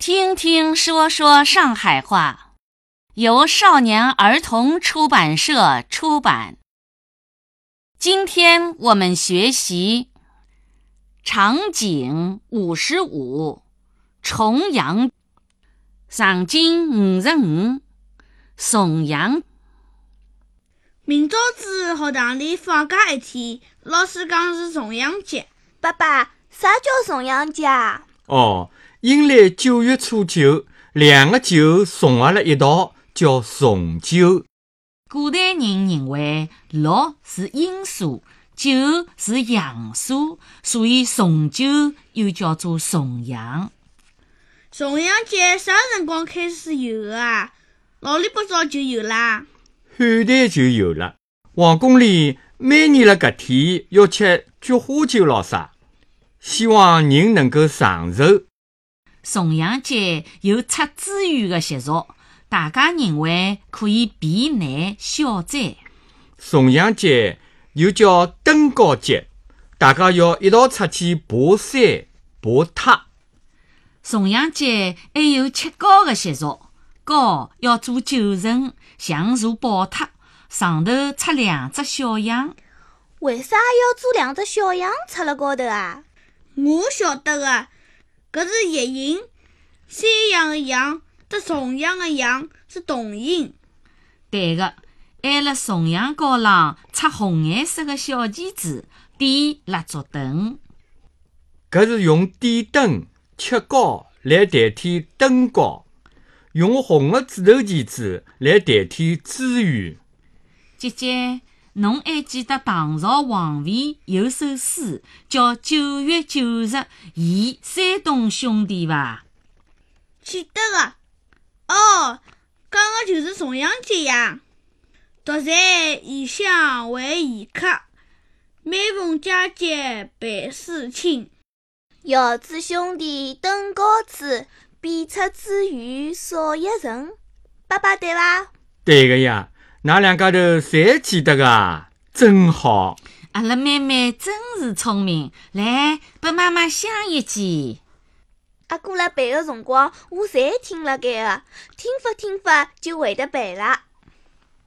听听说说上海话，由少年儿童出版社出版。今天我们学习场景五十五，重阳，场景五十五，重阳。明朝子学堂里放假一天，老师讲是重阳节。爸爸，啥叫重阳节啊？哦，阴历九月初九，两个九重合了一道，叫重九。古代人认为六是阴数，九是阳数，所以重九又叫做重阳。重阳节啥辰光开始有的啊？老里八早就有啦。汉代就有了，皇宫里每年辣搿天要吃菊花酒咾啥，希望人能够长寿。重阳节有出资源的习俗，大家认为可以避难消灾。重阳节又叫登高节，大家要一道出去爬山、爬塔。重阳节还有吃糕的习俗，糕要做九层，像座宝塔，上头插两只小羊。为啥要做两只小羊插辣高头啊？我晓得个，搿是谐音，山羊的羊和重阳的阳是同音。对个，挨辣重阳高上插红颜色的小旗子，点蜡烛灯。搿是用点灯、吃糕来代替灯糕，用红的纸头旗子来代替支语。姐姐，侬还记得唐朝王维有首诗叫《九月九日忆山东兄弟》伐？记得个。哦，讲的就是重阳节呀。独在异乡为异客，每逢佳节倍思亲。遥知兄弟登高处，遍插茱萸少一人。爸爸对伐？对个呀，㑚两家头侪记得个，真好。阿拉妹妹真是聪明，来，拨妈妈想一记。阿哥辣背个辰光，我侪听辣盖个，听法听法就会得背了。